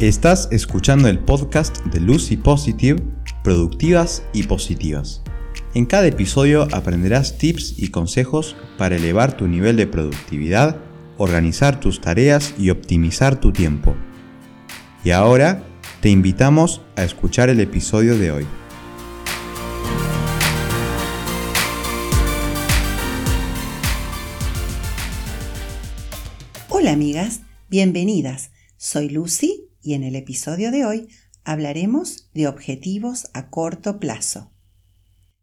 Estás escuchando el podcast de Lucy Positive, Productivas y Positivas. En cada episodio aprenderás tips y consejos para elevar tu nivel de productividad, organizar tus tareas y optimizar tu tiempo. Y ahora te invitamos a escuchar el episodio de hoy. Hola amigas, bienvenidas. Soy Lucy y en el episodio de hoy hablaremos de objetivos a corto plazo.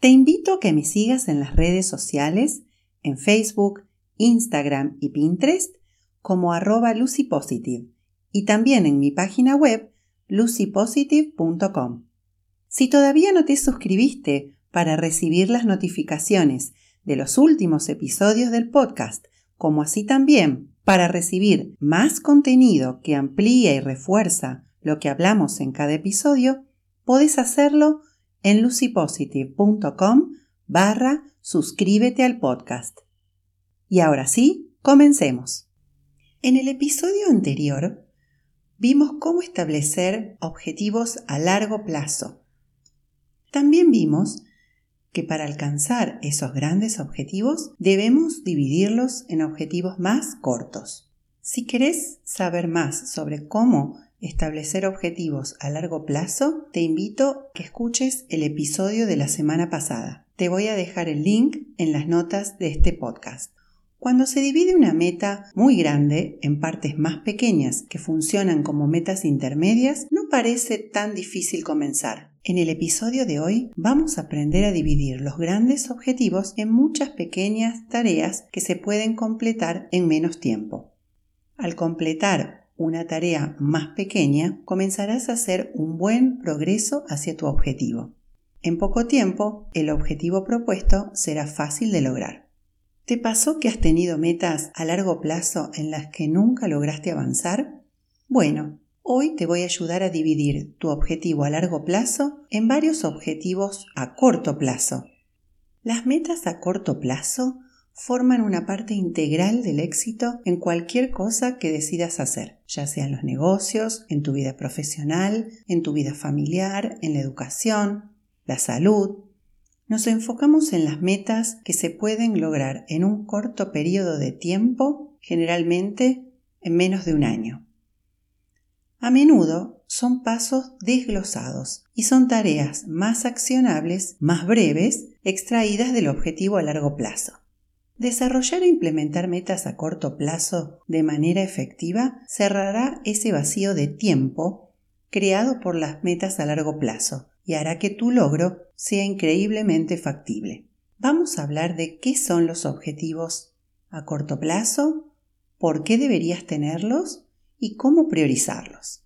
Te invito a que me sigas en las redes sociales, en Facebook, Instagram y Pinterest como arroba lucypositive y también en mi página web lucypositive.com. Si todavía no te suscribiste para recibir las notificaciones de los últimos episodios del podcast, como así también para recibir más contenido que amplía y refuerza lo que hablamos en cada episodio, puedes hacerlo en lucypositive.com barra suscríbete al podcast. Y ahora sí, comencemos. En el episodio anterior vimos cómo establecer objetivos a largo plazo. También vimos que para alcanzar esos grandes objetivos debemos dividirlos en objetivos más cortos. Si querés saber más sobre cómo establecer objetivos a largo plazo, te invito a que escuches el episodio de la semana pasada. Te voy a dejar el link en las notas de este podcast. Cuando se divide una meta muy grande en partes más pequeñas que funcionan como metas intermedias, no parece tan difícil comenzar. En el episodio de hoy vamos a aprender a dividir los grandes objetivos en muchas pequeñas tareas que se pueden completar en menos tiempo. Al completar una tarea más pequeña, comenzarás a hacer un buen progreso hacia tu objetivo. En poco tiempo, el objetivo propuesto será fácil de lograr. ¿Te pasó que has tenido metas a largo plazo en las que nunca lograste avanzar? Bueno, hoy te voy a ayudar a dividir tu objetivo a largo plazo en varios objetivos a corto plazo. Las metas a corto plazo forman una parte integral del éxito en cualquier cosa que decidas hacer, ya sea en los negocios, en tu vida profesional, en tu vida familiar, en la educación, la salud, nos enfocamos en las metas que se pueden lograr en un corto periodo de tiempo, generalmente en menos de un año. A menudo son pasos desglosados y son tareas más accionables, más breves, extraídas del objetivo a largo plazo. Desarrollar e implementar metas a corto plazo de manera efectiva cerrará ese vacío de tiempo creado por las metas a largo plazo y hará que tu logro sea increíblemente factible. Vamos a hablar de qué son los objetivos a corto plazo, por qué deberías tenerlos y cómo priorizarlos.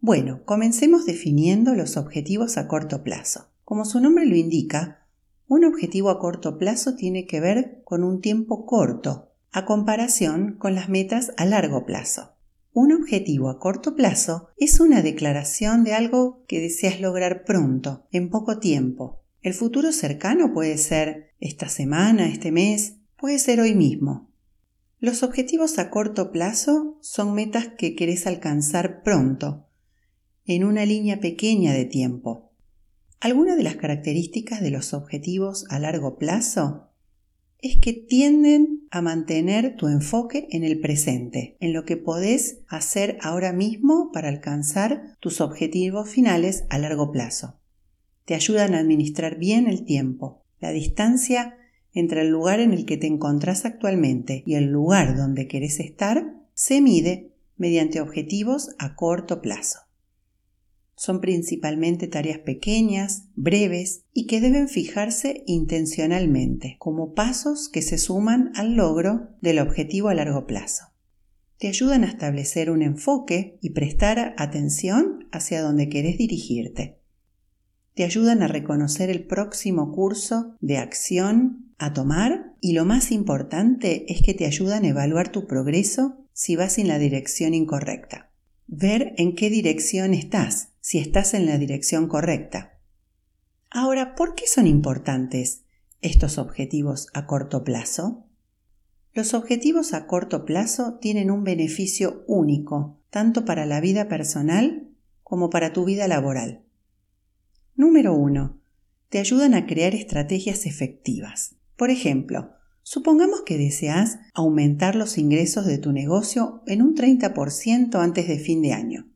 Bueno, comencemos definiendo los objetivos a corto plazo. Como su nombre lo indica, un objetivo a corto plazo tiene que ver con un tiempo corto, a comparación con las metas a largo plazo. Un objetivo a corto plazo es una declaración de algo que deseas lograr pronto, en poco tiempo. El futuro cercano puede ser esta semana, este mes, puede ser hoy mismo. Los objetivos a corto plazo son metas que querés alcanzar pronto, en una línea pequeña de tiempo. Algunas de las características de los objetivos a largo plazo es que tienden a mantener tu enfoque en el presente, en lo que podés hacer ahora mismo para alcanzar tus objetivos finales a largo plazo. Te ayudan a administrar bien el tiempo, la distancia entre el lugar en el que te encontrás actualmente y el lugar donde querés estar se mide mediante objetivos a corto plazo. Son principalmente tareas pequeñas, breves y que deben fijarse intencionalmente, como pasos que se suman al logro del objetivo a largo plazo. Te ayudan a establecer un enfoque y prestar atención hacia donde querés dirigirte. Te ayudan a reconocer el próximo curso de acción a tomar y lo más importante es que te ayudan a evaluar tu progreso si vas en la dirección incorrecta ver en qué dirección estás, si estás en la dirección correcta. Ahora, ¿por qué son importantes estos objetivos a corto plazo? Los objetivos a corto plazo tienen un beneficio único tanto para la vida personal como para tu vida laboral. Número 1. Te ayudan a crear estrategias efectivas. Por ejemplo, supongamos que deseas aumentar los ingresos de tu negocio en un 30% antes de fin de año.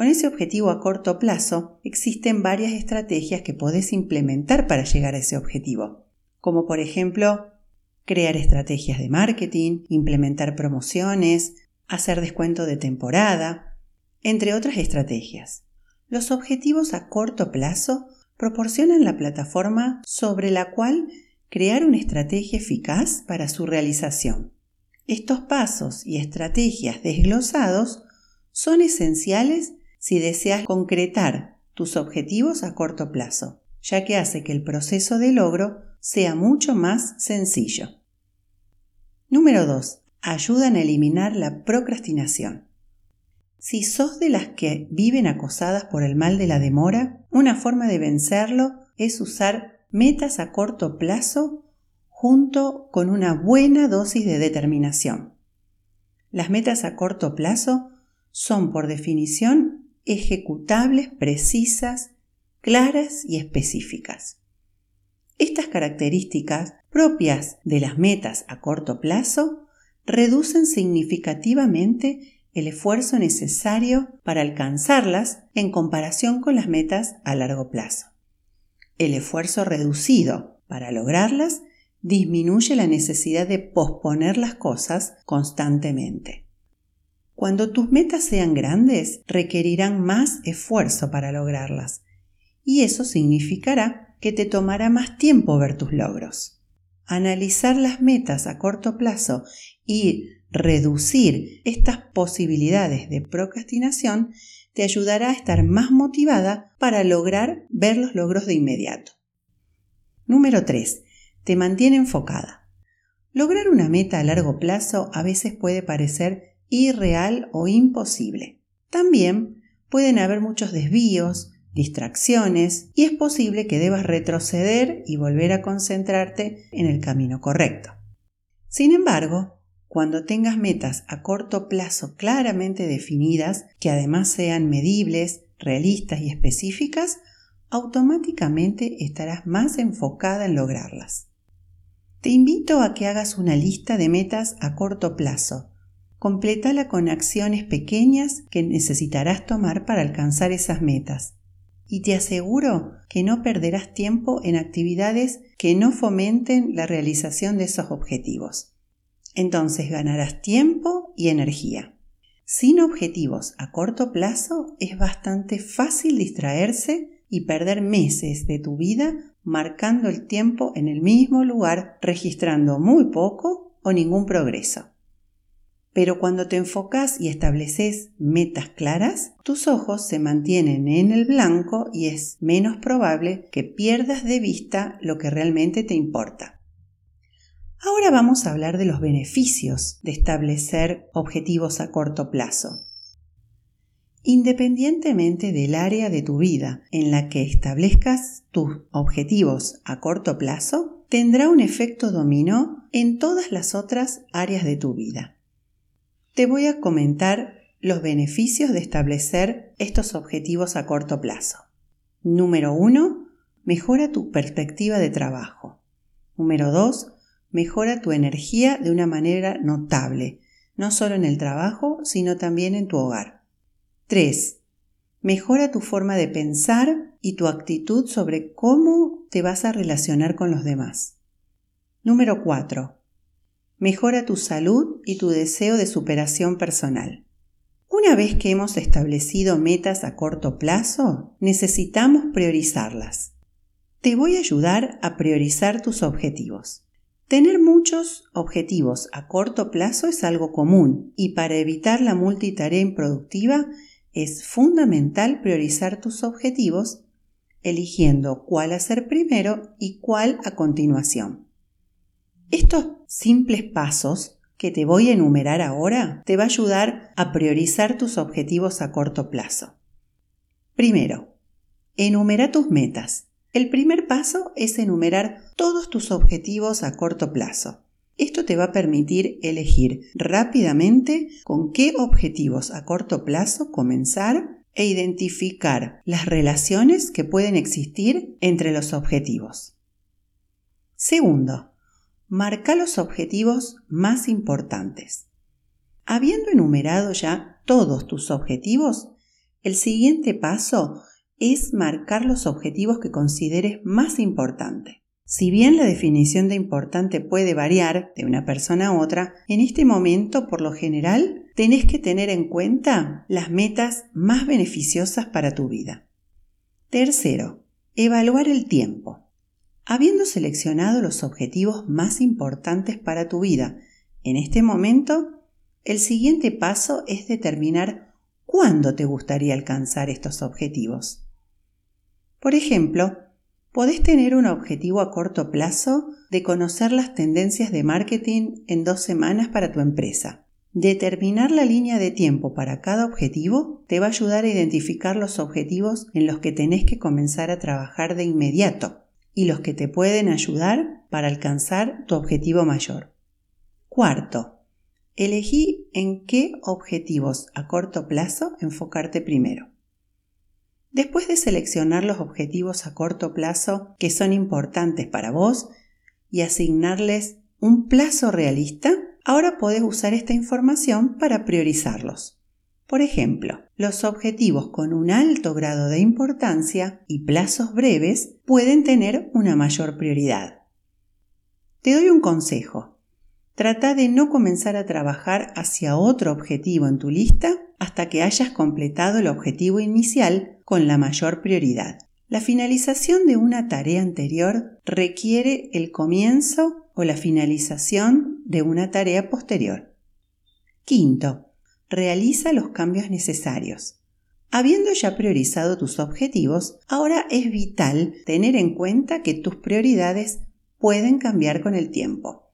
Con ese objetivo a corto plazo existen varias estrategias que puedes implementar para llegar a ese objetivo, como por ejemplo crear estrategias de marketing, implementar promociones, hacer descuento de temporada, entre otras estrategias. Los objetivos a corto plazo proporcionan la plataforma sobre la cual crear una estrategia eficaz para su realización. Estos pasos y estrategias desglosados son esenciales si deseas concretar tus objetivos a corto plazo, ya que hace que el proceso de logro sea mucho más sencillo. Número 2. Ayudan a eliminar la procrastinación. Si sos de las que viven acosadas por el mal de la demora, una forma de vencerlo es usar metas a corto plazo junto con una buena dosis de determinación. Las metas a corto plazo son por definición ejecutables, precisas, claras y específicas. Estas características, propias de las metas a corto plazo, reducen significativamente el esfuerzo necesario para alcanzarlas en comparación con las metas a largo plazo. El esfuerzo reducido para lograrlas disminuye la necesidad de posponer las cosas constantemente. Cuando tus metas sean grandes, requerirán más esfuerzo para lograrlas, y eso significará que te tomará más tiempo ver tus logros. Analizar las metas a corto plazo y reducir estas posibilidades de procrastinación te ayudará a estar más motivada para lograr ver los logros de inmediato. Número 3. Te mantiene enfocada. Lograr una meta a largo plazo a veces puede parecer irreal o imposible. También pueden haber muchos desvíos, distracciones y es posible que debas retroceder y volver a concentrarte en el camino correcto. Sin embargo, cuando tengas metas a corto plazo claramente definidas, que además sean medibles, realistas y específicas, automáticamente estarás más enfocada en lograrlas. Te invito a que hagas una lista de metas a corto plazo Complétala con acciones pequeñas que necesitarás tomar para alcanzar esas metas. Y te aseguro que no perderás tiempo en actividades que no fomenten la realización de esos objetivos. Entonces ganarás tiempo y energía. Sin objetivos a corto plazo es bastante fácil distraerse y perder meses de tu vida marcando el tiempo en el mismo lugar, registrando muy poco o ningún progreso. Pero cuando te enfocas y estableces metas claras, tus ojos se mantienen en el blanco y es menos probable que pierdas de vista lo que realmente te importa. Ahora vamos a hablar de los beneficios de establecer objetivos a corto plazo. Independientemente del área de tu vida en la que establezcas tus objetivos a corto plazo, tendrá un efecto dominó en todas las otras áreas de tu vida te voy a comentar los beneficios de establecer estos objetivos a corto plazo. Número 1. Mejora tu perspectiva de trabajo. Número 2. Mejora tu energía de una manera notable, no solo en el trabajo, sino también en tu hogar. 3. Mejora tu forma de pensar y tu actitud sobre cómo te vas a relacionar con los demás. Número 4 mejora tu salud y tu deseo de superación personal. Una vez que hemos establecido metas a corto plazo, necesitamos priorizarlas. Te voy a ayudar a priorizar tus objetivos. Tener muchos objetivos a corto plazo es algo común y para evitar la multitarea improductiva es fundamental priorizar tus objetivos eligiendo cuál hacer primero y cuál a continuación. Estos simples pasos que te voy a enumerar ahora te va a ayudar a priorizar tus objetivos a corto plazo. Primero, enumera tus metas. El primer paso es enumerar todos tus objetivos a corto plazo. Esto te va a permitir elegir rápidamente con qué objetivos a corto plazo comenzar e identificar las relaciones que pueden existir entre los objetivos. Segundo, marca los objetivos más importantes. Habiendo enumerado ya todos tus objetivos, el siguiente paso es marcar los objetivos que consideres más importantes. Si bien la definición de importante puede variar de una persona a otra, en este momento, por lo general, tenés que tener en cuenta las metas más beneficiosas para tu vida. Tercero, evaluar el tiempo. Habiendo seleccionado los objetivos más importantes para tu vida en este momento, el siguiente paso es determinar cuándo te gustaría alcanzar estos objetivos. Por ejemplo, Podés tener un objetivo a corto plazo de conocer las tendencias de marketing en dos semanas para tu empresa. Determinar la línea de tiempo para cada objetivo te va a ayudar a identificar los objetivos en los que tenés que comenzar a trabajar de inmediato y los que te pueden ayudar para alcanzar tu objetivo mayor. Cuarto, elegí en qué objetivos a corto plazo enfocarte primero. Después de seleccionar los objetivos a corto plazo que son importantes para vos y asignarles un plazo realista, ahora podés usar esta información para priorizarlos. Por ejemplo, los objetivos con un alto grado de importancia y plazos breves pueden tener una mayor prioridad. Te doy un consejo. Trata de no comenzar a trabajar hacia otro objetivo en tu lista hasta que hayas completado el objetivo inicial con la mayor prioridad. La finalización de una tarea anterior requiere el comienzo o la finalización de una tarea posterior. Quinto, realiza los cambios necesarios. Habiendo ya priorizado tus objetivos, ahora es vital tener en cuenta que tus prioridades pueden cambiar con el tiempo.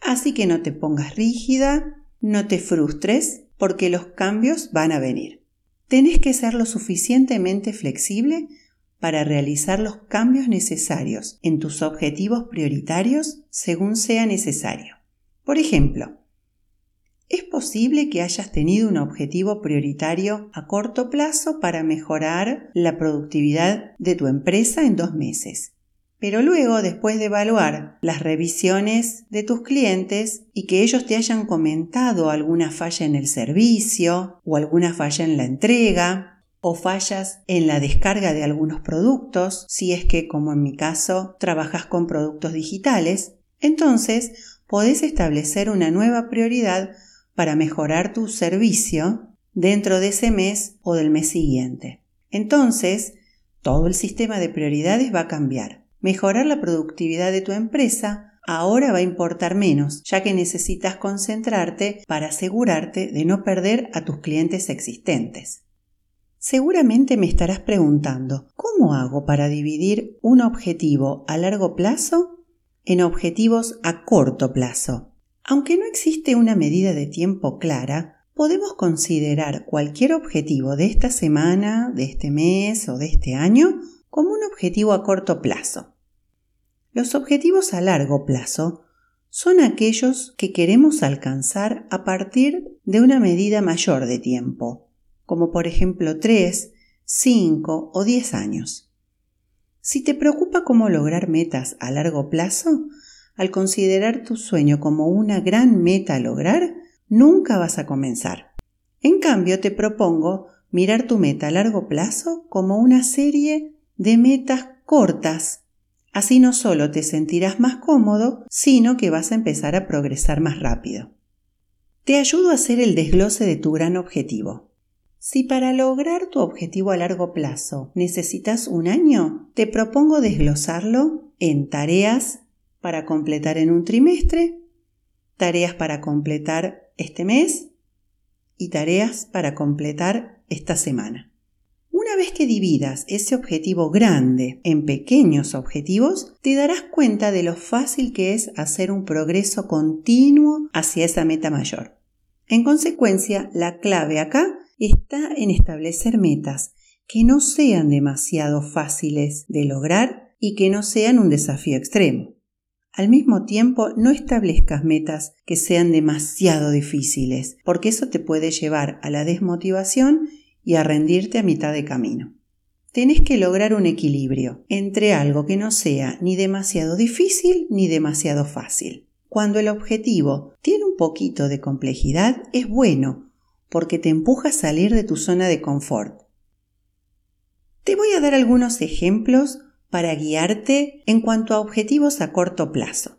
Así que no te pongas rígida, no te frustres, porque los cambios van a venir. Tenés que ser lo suficientemente flexible para realizar los cambios necesarios en tus objetivos prioritarios según sea necesario. Por ejemplo, es posible que hayas tenido un objetivo prioritario a corto plazo para mejorar la productividad de tu empresa en dos meses. Pero luego, después de evaluar las revisiones de tus clientes y que ellos te hayan comentado alguna falla en el servicio o alguna falla en la entrega o fallas en la descarga de algunos productos, si es que, como en mi caso, trabajas con productos digitales, entonces podés establecer una nueva prioridad para mejorar tu servicio dentro de ese mes o del mes siguiente. Entonces, todo el sistema de prioridades va a cambiar. Mejorar la productividad de tu empresa ahora va a importar menos, ya que necesitas concentrarte para asegurarte de no perder a tus clientes existentes. Seguramente me estarás preguntando, ¿cómo hago para dividir un objetivo a largo plazo en objetivos a corto plazo? Aunque no existe una medida de tiempo clara, podemos considerar cualquier objetivo de esta semana, de este mes o de este año como un objetivo a corto plazo. Los objetivos a largo plazo son aquellos que queremos alcanzar a partir de una medida mayor de tiempo, como por ejemplo 3, 5 o 10 años. Si te preocupa cómo lograr metas a largo plazo, al considerar tu sueño como una gran meta a lograr, nunca vas a comenzar. En cambio, te propongo mirar tu meta a largo plazo como una serie de metas cortas. Así no solo te sentirás más cómodo, sino que vas a empezar a progresar más rápido. Te ayudo a hacer el desglose de tu gran objetivo. Si para lograr tu objetivo a largo plazo necesitas un año, te propongo desglosarlo en tareas para completar en un trimestre, tareas para completar este mes y tareas para completar esta semana. Una vez que dividas ese objetivo grande en pequeños objetivos, te darás cuenta de lo fácil que es hacer un progreso continuo hacia esa meta mayor. En consecuencia, la clave acá está en establecer metas que no sean demasiado fáciles de lograr y que no sean un desafío extremo. Al mismo tiempo, no establezcas metas que sean demasiado difíciles, porque eso te puede llevar a la desmotivación y a rendirte a mitad de camino. Tenés que lograr un equilibrio entre algo que no sea ni demasiado difícil ni demasiado fácil. Cuando el objetivo tiene un poquito de complejidad, es bueno, porque te empuja a salir de tu zona de confort. Te voy a dar algunos ejemplos para guiarte en cuanto a objetivos a corto plazo.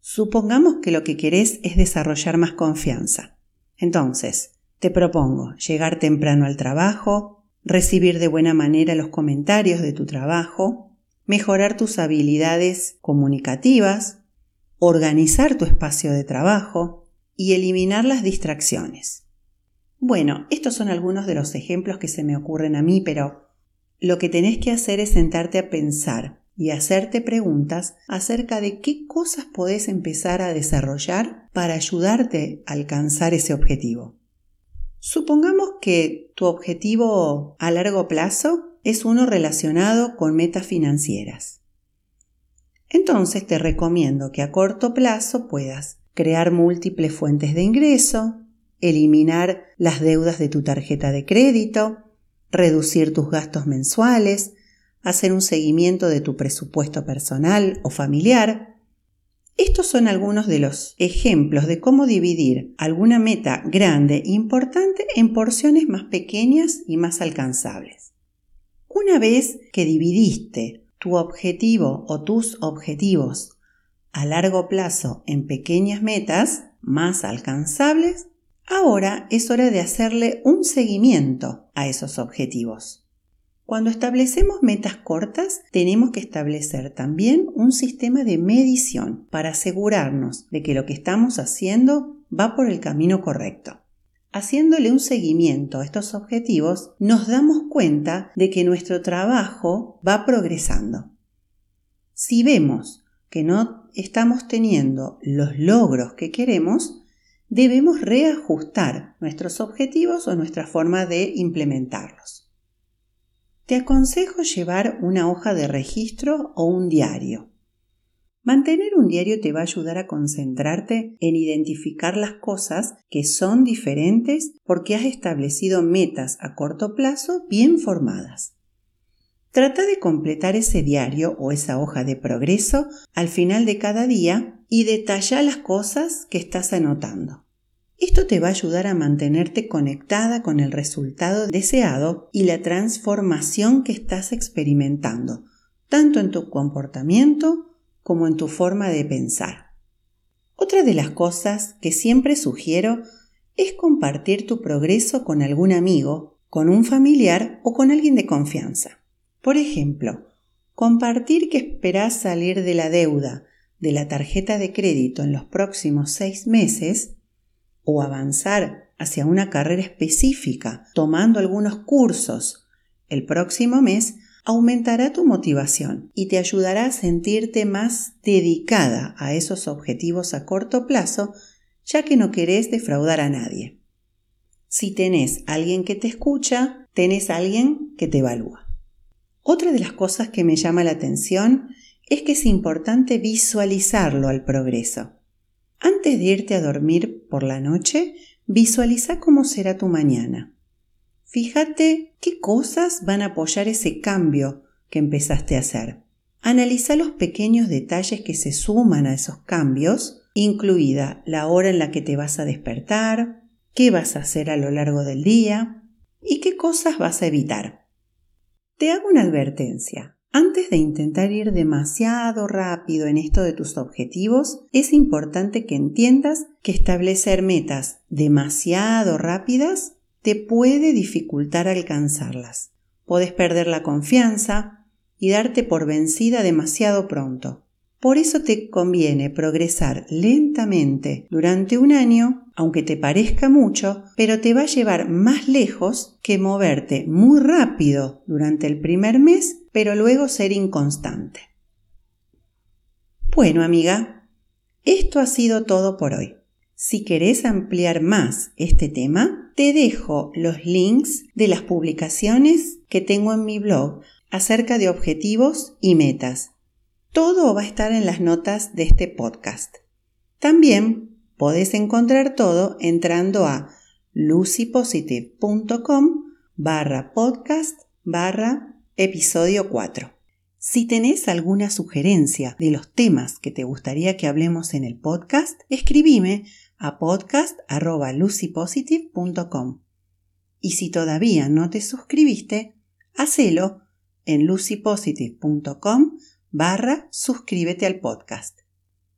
Supongamos que lo que querés es desarrollar más confianza. Entonces, te propongo llegar temprano al trabajo, recibir de buena manera los comentarios de tu trabajo, mejorar tus habilidades comunicativas, organizar tu espacio de trabajo y eliminar las distracciones. Bueno, estos son algunos de los ejemplos que se me ocurren a mí, pero lo que tenés que hacer es sentarte a pensar y hacerte preguntas acerca de qué cosas podés empezar a desarrollar para ayudarte a alcanzar ese objetivo. Supongamos que tu objetivo a largo plazo es uno relacionado con metas financieras. Entonces te recomiendo que a corto plazo puedas crear múltiples fuentes de ingreso, eliminar las deudas de tu tarjeta de crédito, reducir tus gastos mensuales, hacer un seguimiento de tu presupuesto personal o familiar. Estos son algunos de los ejemplos de cómo dividir alguna meta grande e importante en porciones más pequeñas y más alcanzables. Una vez que dividiste tu objetivo o tus objetivos a largo plazo en pequeñas metas más alcanzables, Ahora es hora de hacerle un seguimiento a esos objetivos. Cuando establecemos metas cortas, tenemos que establecer también un sistema de medición para asegurarnos de que lo que estamos haciendo va por el camino correcto. Haciéndole un seguimiento a estos objetivos, nos damos cuenta de que nuestro trabajo va progresando. Si vemos que no estamos teniendo los logros que queremos, debemos reajustar nuestros objetivos o nuestra forma de implementarlos. Te aconsejo llevar una hoja de registro o un diario. Mantener un diario te va a ayudar a concentrarte en identificar las cosas que son diferentes porque has establecido metas a corto plazo bien formadas. Trata de completar ese diario o esa hoja de progreso al final de cada día y detalla las cosas que estás anotando. Esto te va a ayudar a mantenerte conectada con el resultado deseado y la transformación que estás experimentando, tanto en tu comportamiento como en tu forma de pensar. Otra de las cosas que siempre sugiero es compartir tu progreso con algún amigo, con un familiar o con alguien de confianza. Por ejemplo, compartir que esperás salir de la deuda de la tarjeta de crédito en los próximos seis meses o avanzar hacia una carrera específica tomando algunos cursos el próximo mes aumentará tu motivación y te ayudará a sentirte más dedicada a esos objetivos a corto plazo ya que no querés defraudar a nadie. Si tenés alguien que te escucha, tenés alguien que te evalúa. Otra de las cosas que me llama la atención es que es importante visualizarlo al progreso. Antes de irte a dormir por la noche, visualiza cómo será tu mañana. Fíjate qué cosas van a apoyar ese cambio que empezaste a hacer. Analiza los pequeños detalles que se suman a esos cambios, incluida la hora en la que te vas a despertar, qué vas a hacer a lo largo del día y qué cosas vas a evitar. Te hago una advertencia. Antes de intentar ir demasiado rápido en esto de tus objetivos, es importante que entiendas que establecer metas demasiado rápidas te puede dificultar alcanzarlas. Puedes perder la confianza y darte por vencida demasiado pronto. Por eso te conviene progresar lentamente durante un año, aunque te parezca mucho, pero te va a llevar más lejos que moverte muy rápido durante el primer mes, pero luego ser inconstante. Bueno, amiga, esto ha sido todo por hoy. Si querés ampliar más este tema, te dejo los links de las publicaciones que tengo en mi blog acerca de objetivos y metas Todo va a estar en las notas de este podcast. También podés encontrar todo entrando a lucypositive.com barra podcast barra episodio 4. Si tenés alguna sugerencia de los temas que te gustaría que hablemos en el podcast, escribime a podcast.lucypositive.com. Y si todavía no te suscribiste, hacelo en lucypositive.com barra suscríbete al podcast.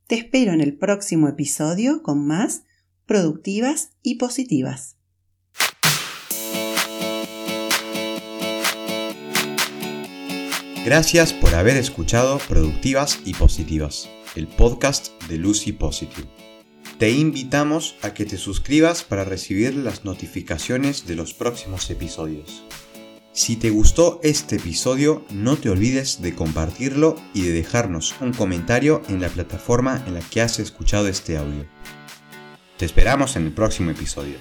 Te espero en el próximo episodio con más productivas y positivas. Gracias por haber escuchado Productivas y Positivas, el podcast de Lucy Positive. Te invitamos a que te suscribas para recibir las notificaciones de los próximos episodios. Si te gustó este episodio, no te olvides de compartirlo y de dejarnos un comentario en la plataforma en la que has escuchado este audio. Te esperamos en el próximo episodio.